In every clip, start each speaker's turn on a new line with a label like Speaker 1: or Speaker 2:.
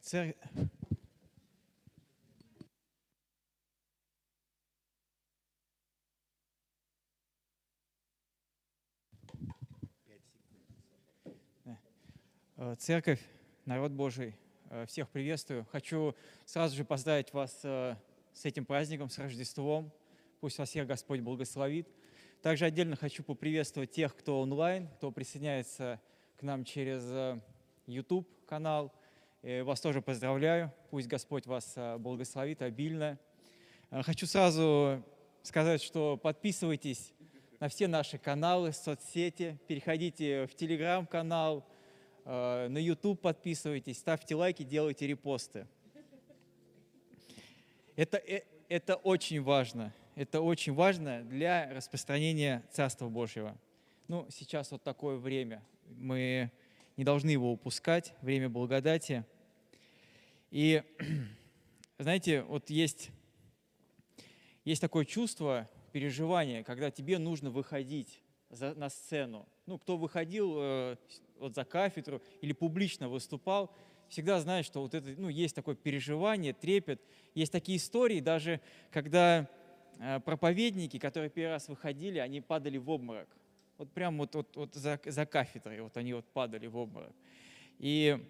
Speaker 1: Цер- Э, Церковь, народ Божий, э, всех приветствую. Хочу сразу же поздравить вас э, с этим праздником, с Рождеством. Пусть вас всех Господь благословит. Также отдельно хочу поприветствовать тех, кто онлайн, кто присоединяется к нам через YouTube канал. Э, Вас тоже поздравляю. Пусть Господь вас э, благословит обильно. Э, Хочу сразу сказать, что подписывайтесь на все наши каналы, соцсети, переходите в телеграм-канал, на YouTube подписывайтесь, ставьте лайки, делайте репосты. Это, это очень важно. Это очень важно для распространения Царства Божьего. Ну, сейчас вот такое время. Мы не должны его упускать, время благодати. И, знаете, вот есть, есть такое чувство, переживание, когда тебе нужно выходить за- на сцену. Ну, кто выходил э, вот за кафедру или публично выступал, всегда знает, что вот это, ну, есть такое переживание, трепет. Есть такие истории, даже когда э, проповедники, которые первый раз выходили, они падали в обморок. Вот прям вот, вот, вот за, за кафедрой вот они вот падали в обморок. И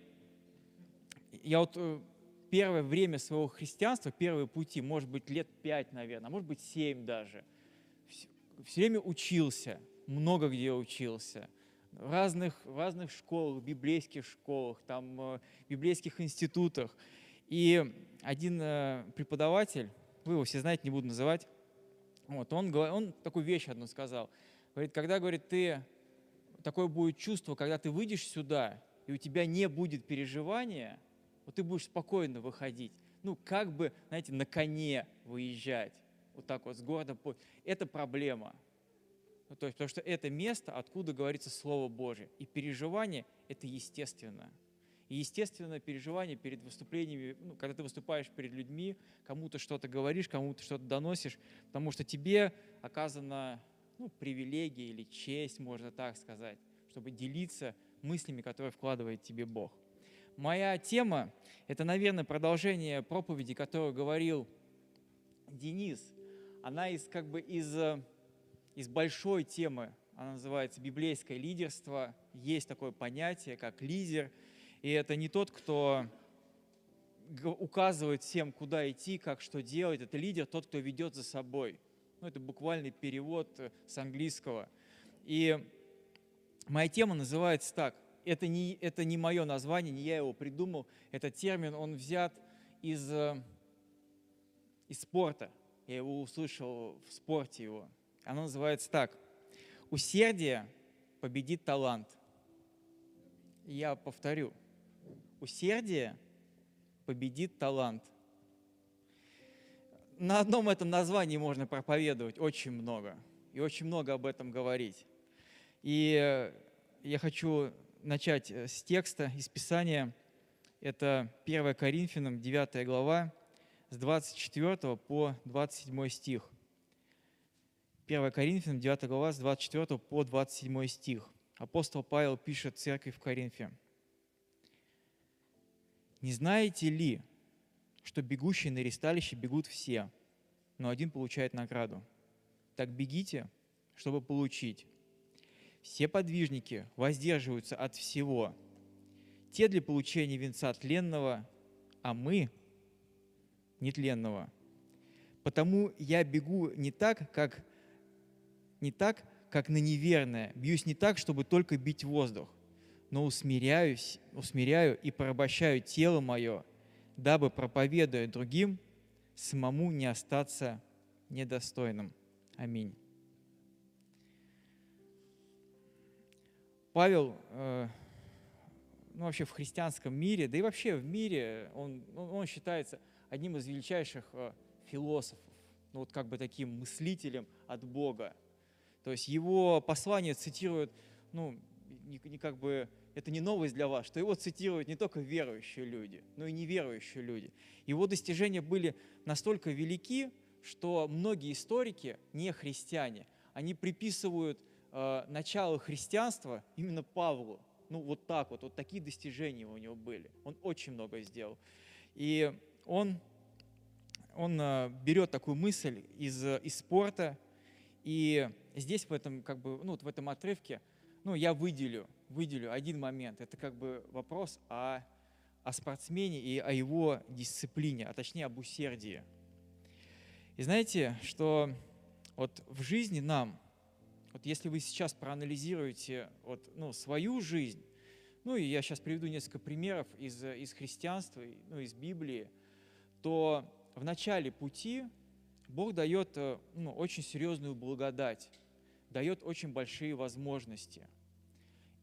Speaker 1: я вот э, первое время своего христианства, первые пути, может быть, лет пять, наверное, может быть, семь даже, все время учился, много где учился, в разных, в разных школах, библейских школах, там, э, библейских институтах. И один э, преподаватель, вы его все знаете, не буду называть, вот, он, он такую вещь одну сказал. Говорит, когда, говорит, ты, такое будет чувство, когда ты выйдешь сюда, и у тебя не будет переживания, вот ты будешь спокойно выходить. Ну, как бы, знаете, на коне выезжать, вот так вот с города. Это проблема. Ну, то есть, потому что это место, откуда говорится Слово Божье. И переживание – это естественно. И естественно переживание перед выступлениями, ну, когда ты выступаешь перед людьми, кому-то что-то говоришь, кому-то что-то доносишь, потому что тебе оказана ну, привилегия или честь, можно так сказать, чтобы делиться мыслями, которые вкладывает тебе Бог. Моя тема – это, наверное, продолжение проповеди, которую говорил Денис. Она из, как бы из, э, из большой темы, она называется «Библейское лидерство». Есть такое понятие, как лидер, и это не тот, кто указывает всем, куда идти, как что делать. Это лидер, тот, кто ведет за собой. Ну, это буквальный перевод э, с английского. И моя тема называется так. Это не, это не мое название, не я его придумал. Этот термин, он взят из, э, из спорта. Я его услышал в спорте его. Оно называется так. Усердие победит талант. Я повторю. Усердие победит талант. На одном этом названии можно проповедовать очень много. И очень много об этом говорить. И я хочу начать э, с текста из Писания. Это 1 Коринфянам, 9 глава, с 24 по 27 стих. 1 Коринфянам, 9 глава, с 24 по 27 стих. Апостол Павел пишет церкви в Коринфе. «Не знаете ли, что бегущие на ресталище бегут все, но один получает награду? Так бегите, чтобы получить. Все подвижники воздерживаются от всего. Те для получения венца тленного, а мы – нетленного. Потому я бегу не так, как, не так, как на неверное, бьюсь не так, чтобы только бить воздух, но усмиряюсь, усмиряю и порабощаю тело мое, дабы, проповедуя другим, самому не остаться недостойным. Аминь. Павел, э, ну вообще в христианском мире, да и вообще в мире, он, он, считается одним из величайших э, философов, ну вот как бы таким мыслителем от Бога. То есть его послание цитируют, ну, не, не как бы, это не новость для вас, что его цитируют не только верующие люди, но и неверующие люди. Его достижения были настолько велики, что многие историки, не христиане, они приписывают э, начало христианства именно Павлу. Ну вот так вот, вот такие достижения у него были. Он очень много сделал. И он, он э, берет такую мысль из, из спорта, и здесь в этом, как бы, ну, вот в этом отрывке ну, я выделю, выделю один момент. Это как бы вопрос о, о спортсмене и о его дисциплине, а точнее об усердии. И знаете, что вот в жизни нам, вот если вы сейчас проанализируете вот, ну, свою жизнь, ну и я сейчас приведу несколько примеров из, из христианства, ну, из Библии, то в начале пути Бог дает э, ну, очень серьезную благодать, дает очень большие возможности.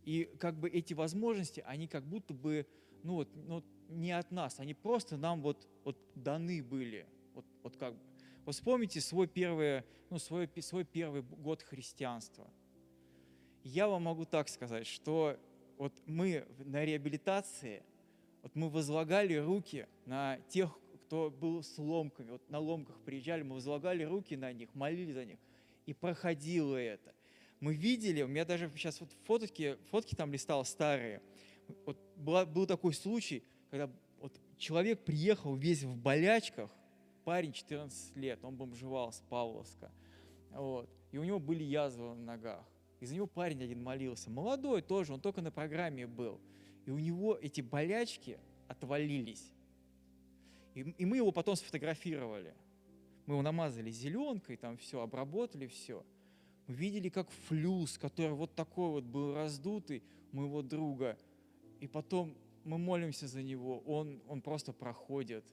Speaker 1: И как бы эти возможности, они как будто бы ну, вот, ну, не от нас, они просто нам вот, вот даны были. Вот, вот как бы. Вот вспомните свой первый, ну, свой, свой первый год христианства. Я вам могу так сказать, что вот мы на реабилитации, вот мы возлагали руки на тех, кто был с ломками, вот на ломках приезжали, мы возлагали руки на них, молились за них, и проходило это. Мы видели, у меня даже сейчас вот фотки, фотки там листал старые, вот была, был такой случай, когда вот человек приехал весь в болячках, парень 14 лет, он бомжевал с Павловска, вот, и у него были язвы на ногах. Из-за него парень один молился, молодой тоже, он только на программе был. И у него эти болячки отвалились. И, и мы его потом сфотографировали. Мы его намазали зеленкой, там все, обработали все. Мы видели, как флюс, который вот такой вот был раздутый, моего друга. И потом мы молимся за него, он, он просто проходит.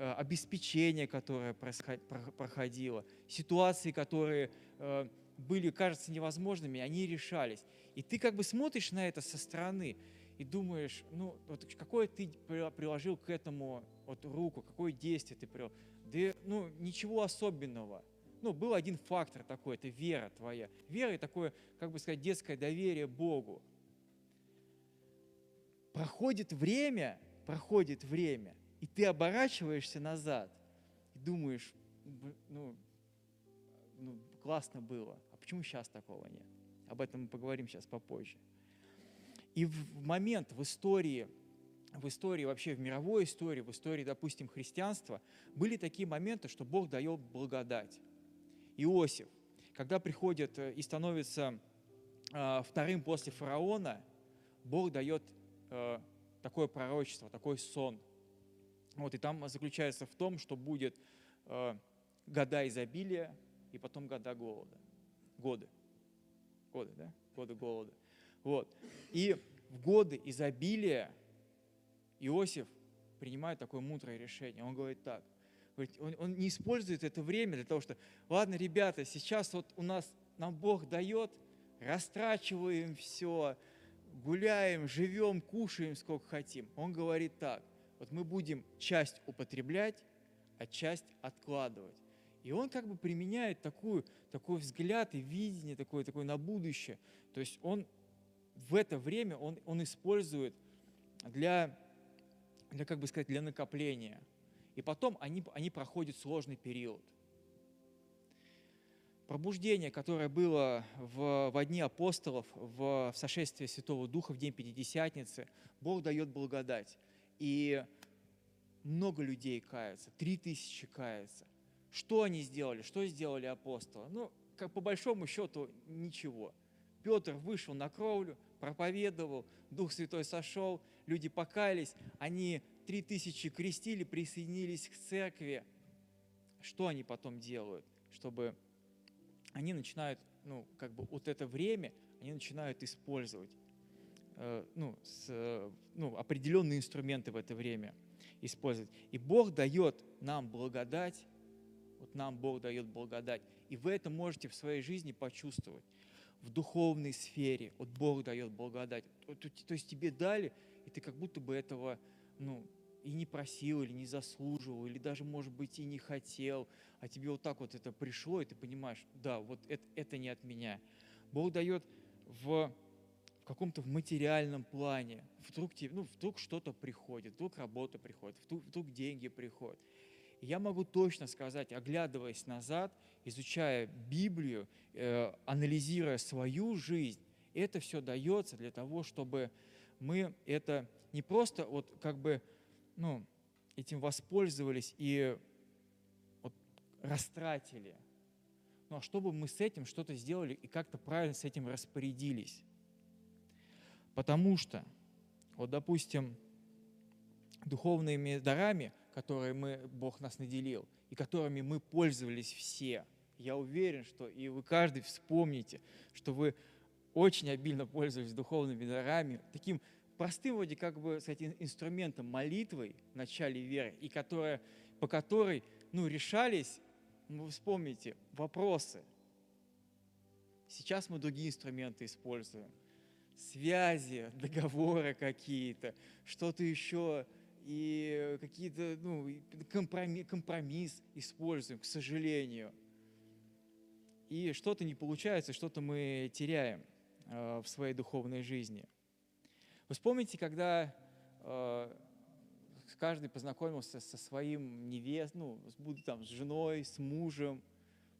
Speaker 1: Э, обеспечение, которое проходило, ситуации, которые э, были, кажется, невозможными, они решались. И ты как бы смотришь на это со стороны и думаешь, ну, вот какое ты приложил к этому вот руку, какое действие ты привел. Да, ну, ничего особенного. Ну, был один фактор такой, это вера твоя. Вера и такое, как бы сказать, детское доверие Богу. Проходит время, проходит время, и ты оборачиваешься назад и думаешь, ну, ну классно было, а почему сейчас такого нет? Об этом мы поговорим сейчас попозже. И в момент в истории, в истории вообще, в мировой истории, в истории, допустим, христианства, были такие моменты, что Бог дает благодать. Иосиф, когда приходит э, и становится э, вторым после фараона, Бог дает э, такое пророчество, такой сон. Вот, и там заключается в том, что будет года изобилия и потом года голода. Годы. Годы, да? Годы голода. Вот. И в годы изобилия Иосиф принимает такое мудрое решение. Он говорит так, он, он не использует это время для того, что, ладно, ребята, сейчас вот у нас, нам Бог дает, растрачиваем все, гуляем, живем, кушаем сколько хотим. Он говорит так, вот мы будем часть употреблять, а часть откладывать. И он как бы применяет такую, такой взгляд и видение такое, такое на будущее. То есть он в это время он, он использует для, для, как бы сказать, для накопления. И потом они, они проходят сложный период. Пробуждение, которое было в, в дни апостолов, в, в сошествии Святого Духа, в день Пятидесятницы, Бог дает благодать. И много людей кается, три тысячи кается. Что они сделали? Что сделали апостолы? Ну, как по большому счету, ничего. Петр вышел на кровлю, проповедовал, Дух Святой сошел, люди покаялись, они три тысячи крестили, присоединились к церкви. Что они потом делают? Чтобы они начинают, ну, как бы вот это время, они начинают использовать ну, с, ну, определенные инструменты в это время использовать. И Бог дает нам благодать, вот нам Бог дает благодать. И вы это можете в своей жизни почувствовать в духовной сфере. Вот Бог дает благодать. То есть тебе дали, и ты как будто бы этого ну, и не просил, или не заслуживал, или даже, может быть, и не хотел, а тебе вот так вот это пришло, и ты понимаешь, да, вот это, это не от меня. Бог дает в каком-то материальном плане. Вдруг, тебе, ну, вдруг что-то приходит, вдруг работа приходит, вдруг, вдруг деньги приходят. И я могу точно сказать, оглядываясь назад, изучая Библию, э, анализируя свою жизнь, Это все дается для того, чтобы мы это не просто вот как бы, ну, этим воспользовались и вот растратили, ну а чтобы мы с этим что-то сделали и как-то правильно с этим распорядились. Потому что, вот допустим, духовными дарами, которые мы, Бог нас наделил, и которыми мы пользовались все, я уверен, что и вы каждый вспомните, что вы очень обильно пользовались духовными дарами, таким простым вроде как бы сказать, инструментом молитвой в начале веры, и которая, по которой ну, решались, ну, вы вспомните, вопросы. Сейчас мы другие инструменты используем. Связи, договоры какие-то, что-то еще, и какие-то, ну, компромисс, компромисс используем, к сожалению. И что-то не получается, что-то мы теряем э, в своей духовной жизни – вы вспомните, когда э, каждый познакомился со своим невест, ну, с, там, с женой, с мужем.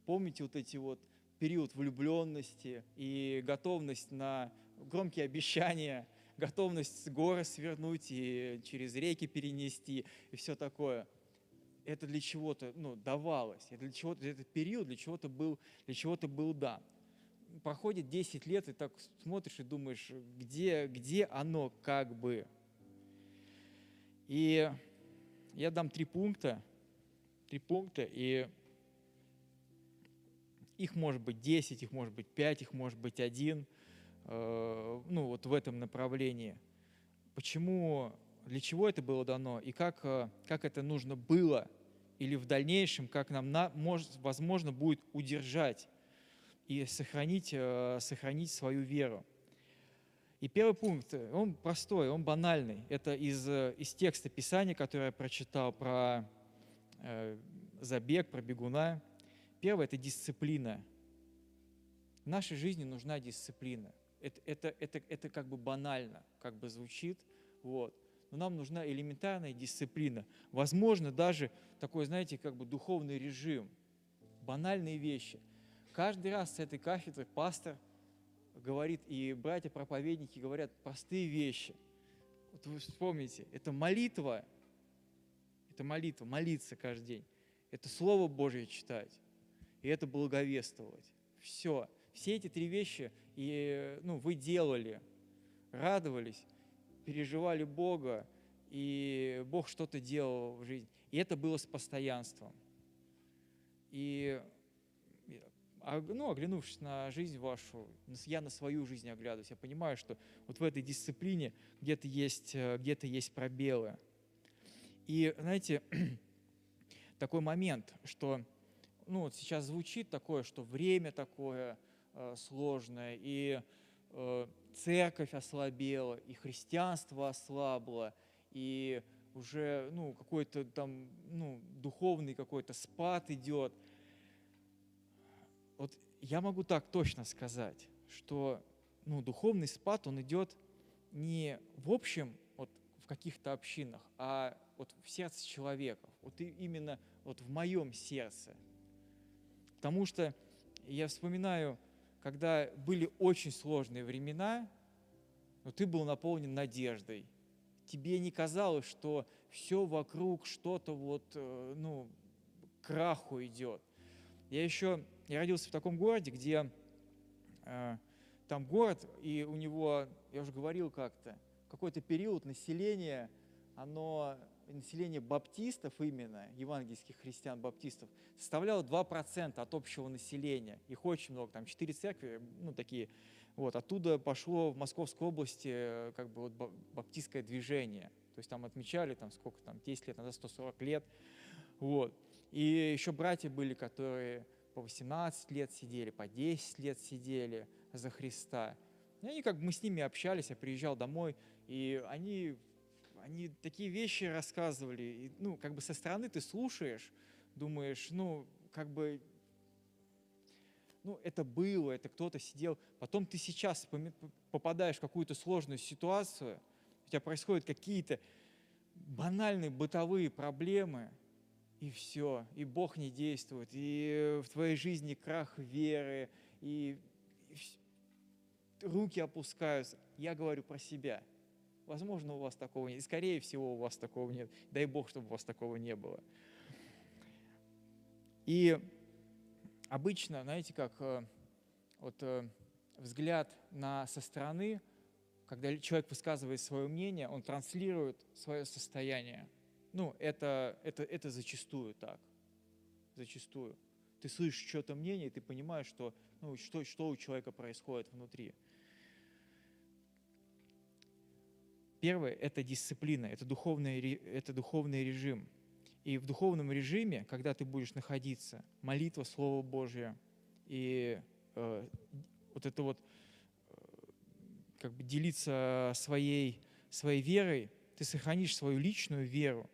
Speaker 1: Помните вот эти вот период влюбленности и готовность на громкие обещания, готовность горы свернуть и через реки перенести и все такое. Это для чего-то ну, давалось, это для чего-то, этот период для чего-то был, для чего-то был дан проходит 10 лет, и так смотришь и думаешь, где, где оно как бы. И я дам три пункта, три пункта, и их может быть 10, их может быть 5, их может быть один, ну вот в этом направлении. Почему, для чего это было дано, и как, э, как это нужно было, или в дальнейшем, как нам на, может, возможно будет удержать и сохранить, э, сохранить свою веру. И первый пункт, он простой, он банальный. Это из, э, из текста Писания, который я прочитал про э, забег, про бегуна. Первое – это дисциплина. В нашей жизни нужна дисциплина. Это, это, это, это как бы банально, как бы звучит, вот. но нам нужна элементарная дисциплина. Возможно, даже такой, знаете, как бы духовный режим, банальные вещи – Каждый раз с этой кафедры пастор говорит, и братья-проповедники говорят простые вещи. Вот вы вспомните, это молитва, это молитва, молиться каждый день. Это Слово Божье читать, и это благовествовать. Все. Все эти три вещи и, ну, вы делали, радовались, переживали Бога, и Бог что-то делал в жизни. И это было с постоянством. И а, ну, оглянувшись на жизнь вашу, я на свою жизнь оглядываюсь, я понимаю, что вот в этой дисциплине где-то есть, э, где есть пробелы. И, знаете, такой момент, что ну, вот сейчас звучит такое, что время такое э, сложное, и э, церковь ослабела, и христианство ослабло, и уже ну, какой-то там ну, духовный какой-то спад идет – вот я могу так точно сказать, что ну, духовный спад, он идет не в общем вот в каких-то общинах, а вот в сердце человека, вот именно вот в моем сердце. Потому что я вспоминаю, когда были очень сложные времена, но ты был наполнен надеждой. Тебе не казалось, что все вокруг что-то вот, э, ну, краху идет. Я еще я родился в таком городе, где э, там город, и у него, я уже говорил как-то, какой-то период населения, оно, население баптистов именно, евангельских христиан-баптистов, составляло 2% от общего населения. Их очень много, там 4 церкви, ну такие, вот, оттуда пошло в Московской области э, как бы вот баптистское движение. То есть там отмечали, там сколько там, 10 лет назад, 140 лет. Вот. И еще братья были, которые по 18 лет сидели, по 10 лет сидели за Христа. И они как бы мы с ними общались, я приезжал домой, и они, они такие вещи рассказывали. И, ну, как бы со стороны ты слушаешь, думаешь, ну, как бы, ну, это было, это кто-то сидел. Потом ты сейчас попадаешь в какую-то сложную ситуацию, у тебя происходят какие-то банальные бытовые проблемы – и все, и Бог не действует, и в твоей жизни крах веры, и, руки опускаются. Я говорю про себя. Возможно, у вас такого нет. И скорее всего, у вас такого нет. Дай Бог, чтобы у вас такого не было. И обычно, знаете, как э, вот э, взгляд на со стороны, когда человек высказывает свое мнение, он транслирует свое состояние. Ну, это, это, это зачастую так. Зачастую. Ты слышишь что-то мнение, и ты понимаешь, что, ну, что, что у человека происходит внутри. Первое – это дисциплина, это духовный, это духовный режим. И в духовном режиме, когда ты будешь находиться, молитва, Слово Божье и э, вот это вот э, как бы делиться своей, своей верой, ты сохранишь свою личную веру,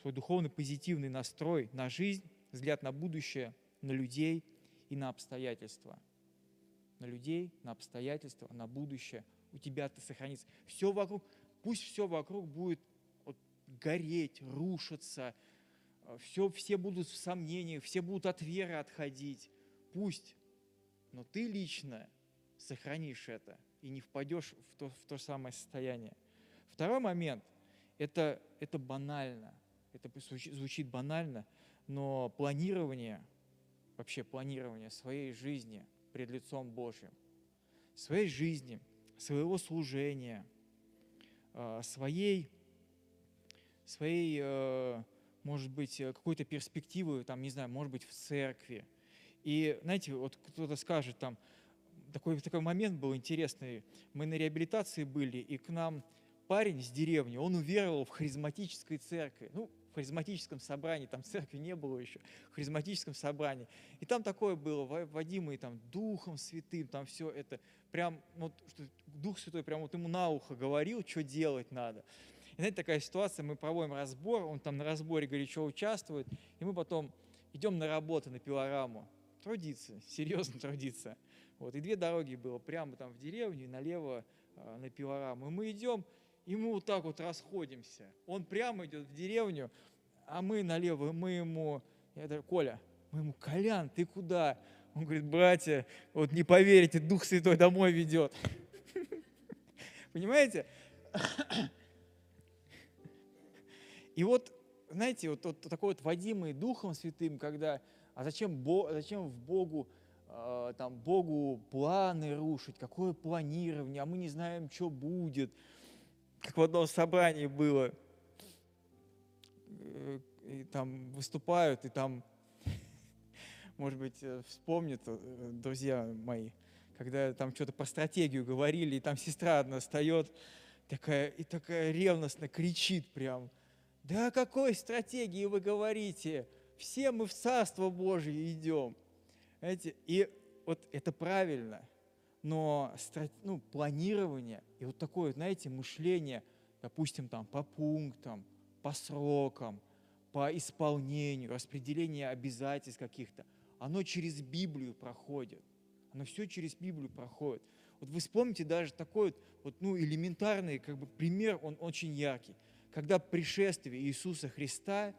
Speaker 1: свой духовный позитивный настрой на жизнь, взгляд на будущее, на людей и на обстоятельства. На людей, на обстоятельства, на будущее. У тебя это сохранится. Все вокруг, пусть все вокруг будет вот, гореть, рушиться, все, все будут в сомнениях, все будут от веры отходить. Пусть, но ты лично сохранишь это и не впадешь в то, в то самое состояние. Второй момент – это, это банально, это звучит банально, но планирование, вообще планирование своей жизни пред лицом Божьим, своей жизни, своего служения, своей, своей э, может быть, э, какой-то перспективы, там, не знаю, может быть, в церкви. И, знаете, вот кто-то скажет там, такой, такой момент был интересный. Мы на реабилитации были, и к нам парень с деревни, он уверовал в харизматической церкви. Ну, харизматическом собрании, там церкви не было еще, в харизматическом собрании. И там такое было, водимый там Духом Святым, там все это, прям, вот, что Дух Святой прям вот ему на ухо говорил, что делать надо. И знаете, такая ситуация, мы проводим разбор, он там на разборе горячо участвует, и мы потом идем на работу, на пилораму, трудиться, серьезно трудиться. Вот, и две дороги было, прямо там в деревню и налево э, на пилораму. И мы идем, и мы вот так вот расходимся. Он прямо идет в деревню, а мы налево, мы ему, я говорю, Коля, мы ему, Колян, ты куда? Он говорит, братья, вот не поверите, Дух Святой домой ведет. Понимаете? И вот, знаете, вот, вот такой вот водимый Духом Святым, когда, а зачем, Бог, зачем в Богу, э, там, Богу планы рушить, какое планирование, а мы не знаем, что будет, как в одном собрании было, и там выступают, и там, может быть, э, вспомнят э, друзья мои, когда там что-то по стратегию говорили, и там сестра одна встает, такая, и такая ревностно кричит прям, да о какой стратегии вы говорите? Все мы в Царство Божье идем. Знаете, и вот это правильно, но ну, планирование и вот такое, знаете, мышление, допустим, там по пунктам, по срокам, по исполнению, распределение обязательств каких-то, оно через Библию проходит. Оно все через Библию проходит. Вот вы вспомните даже такой вот, вот ну, элементарный как бы, пример, он очень яркий когда пришествие Иисуса Христа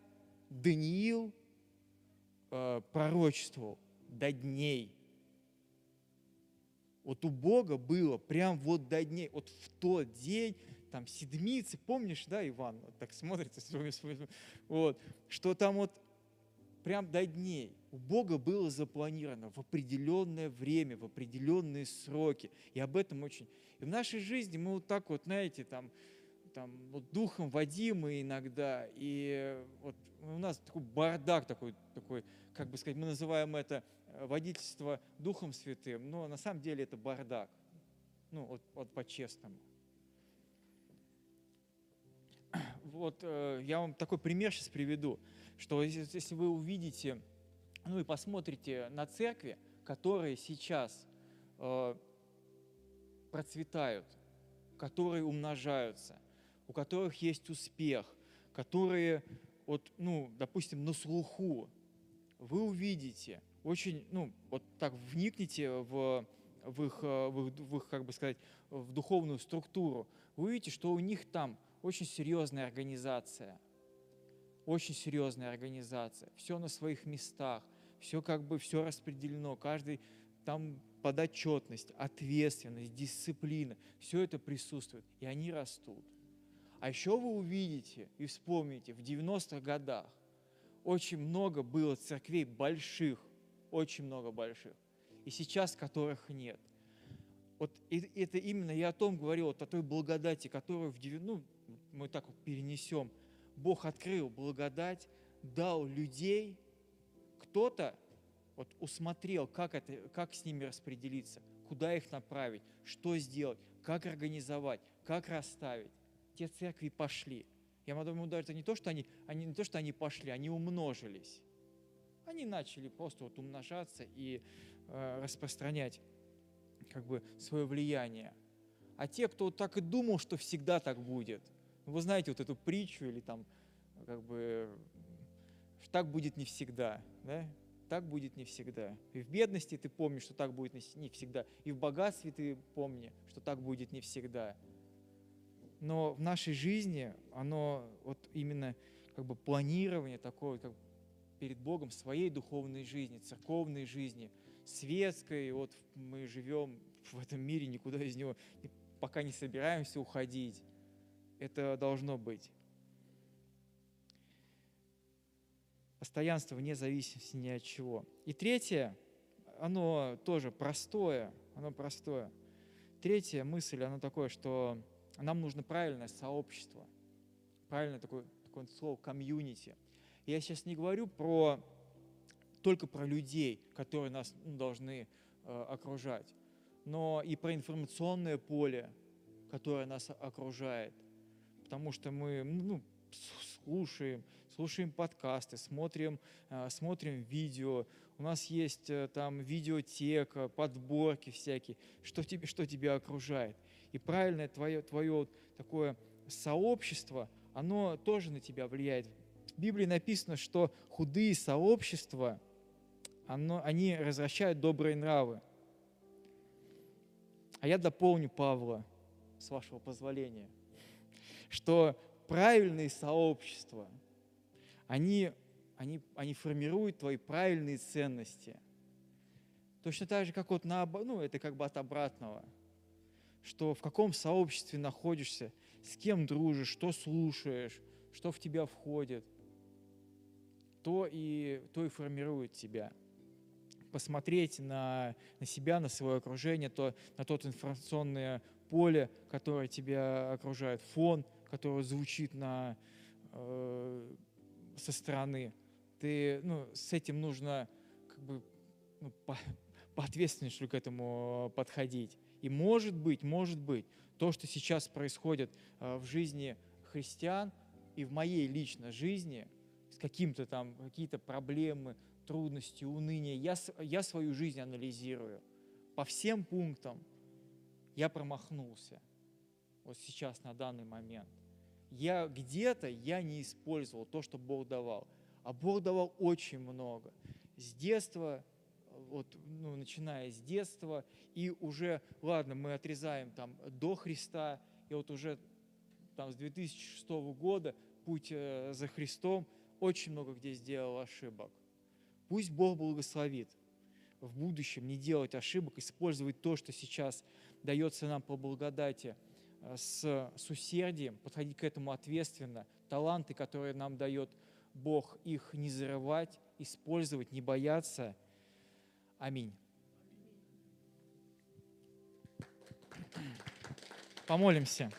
Speaker 1: Даниил э, пророчествовал до дней. Вот у Бога было прям вот до дней, вот в тот день, там седмицы, помнишь, да, Иван, вот так смотрится, вот, что там вот прям до дней. У Бога было запланировано в определенное время, в определенные сроки. И об этом очень... И в нашей жизни мы вот так вот, знаете, там, там, вот духом водимы иногда, и вот у нас такой бардак такой, такой, как бы сказать, мы называем это э, водительство Духом Святым, но на самом деле это бардак, ну вот, вот по-честному. Вот э, я вам такой пример сейчас приведу, что если, вы увидите, ну и посмотрите на церкви, которые сейчас э, процветают, которые умножаются – у которых есть успех, которые, вот, ну, допустим, на слуху, вы увидите, очень, ну, вот так вникните в, в, их, в, их, в их, как бы сказать, в духовную структуру, вы увидите, что у них там очень серьезная организация, очень серьезная организация, все на своих местах, все как бы все распределено, каждый там подотчетность, ответственность, дисциплина, все это присутствует, и они растут. А еще вы увидите и вспомните, в 90-х годах очень много было церквей больших, очень много больших, и сейчас которых нет. Вот это именно я о том говорил, вот о той благодати, которую в 90, ну, мы так перенесем. Бог открыл благодать, дал людей, кто-то вот усмотрел, как, это, как с ними распределиться, куда их направить, что сделать, как организовать, как расставить. Те церкви пошли. Я думаю, даже это не то, что они, они, не то, что они пошли, они умножились. Они начали просто вот умножаться и э, распространять как бы свое влияние. А те, кто вот так и думал, что всегда так будет, вы знаете вот эту притчу или там как бы так будет не всегда, да? Так будет не всегда. И в бедности ты помнишь, что так будет не всегда. И в богатстве ты помни, что так будет не всегда. Но в нашей жизни оно вот именно как бы планирование такое, как перед Богом своей духовной жизни, церковной жизни, светской. Вот мы живем в этом мире, никуда из него пока не собираемся уходить. Это должно быть. Постоянство вне зависимости ни от чего. И третье, оно тоже простое, оно простое. Третья мысль, оно такое, что нам нужно правильное сообщество, правильное такое, такое слово комьюнити. Я сейчас не говорю про только про людей, которые нас ну, должны э, окружать, но и про информационное поле, которое нас окружает. Потому что мы ну, слушаем, слушаем подкасты, смотрим, э, смотрим видео, у нас есть э, там видеотека, подборки всякие, что тебе, что тебя окружает. И правильное твое, твое такое сообщество, оно тоже на тебя влияет. В Библии написано, что худые сообщества, оно, они развращают добрые нравы. А я дополню Павла, с вашего позволения, что правильные сообщества, они, они, они формируют твои правильные ценности. Точно так же, как вот на, ну, это как бы от обратного, что в каком сообществе находишься, с кем дружишь, что слушаешь, что в тебя входит, то и, то и формирует тебя посмотреть на, на себя, на свое окружение, то, на тот информационное поле, которое тебя окружает, фон, который звучит на, э, со стороны. Ты, ну, с этим нужно как бы ну, по, поответственно, что к этому подходить. И может быть, может быть, то, что сейчас происходит э, в жизни христиан и в моей личной жизни, с каким-то там, какие-то проблемы, трудности, уныние, я, я свою жизнь анализирую. По всем пунктам я промахнулся. Вот сейчас, на данный момент. Я где-то, я не использовал то, что Бог давал. А Бог давал очень много. С детства, вот, ну, начиная с детства, и уже, ладно, мы отрезаем там до Христа, и вот уже там с 2006 года путь э, за Христом очень много где сделал ошибок. Пусть Бог благословит в будущем не делать ошибок, использовать то, что сейчас дается нам по благодати, с, с усердием, подходить к этому ответственно, таланты, которые нам дает Бог, их не зарывать, использовать, не бояться. Аминь. Помолимся.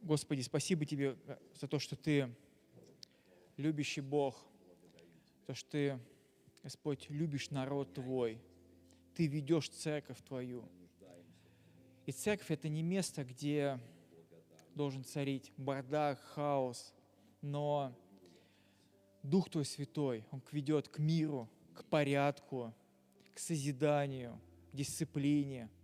Speaker 1: Господи, спасибо Тебе э, за то, что Ты любящий Бог, то, что Ты, Господь, любишь народ Твой, Ты ведешь церковь Твою. И церковь – это не место, где должен царить бардак, хаос, но Дух Твой Святой, Он ведет к миру, к порядку, к созиданию, к дисциплине –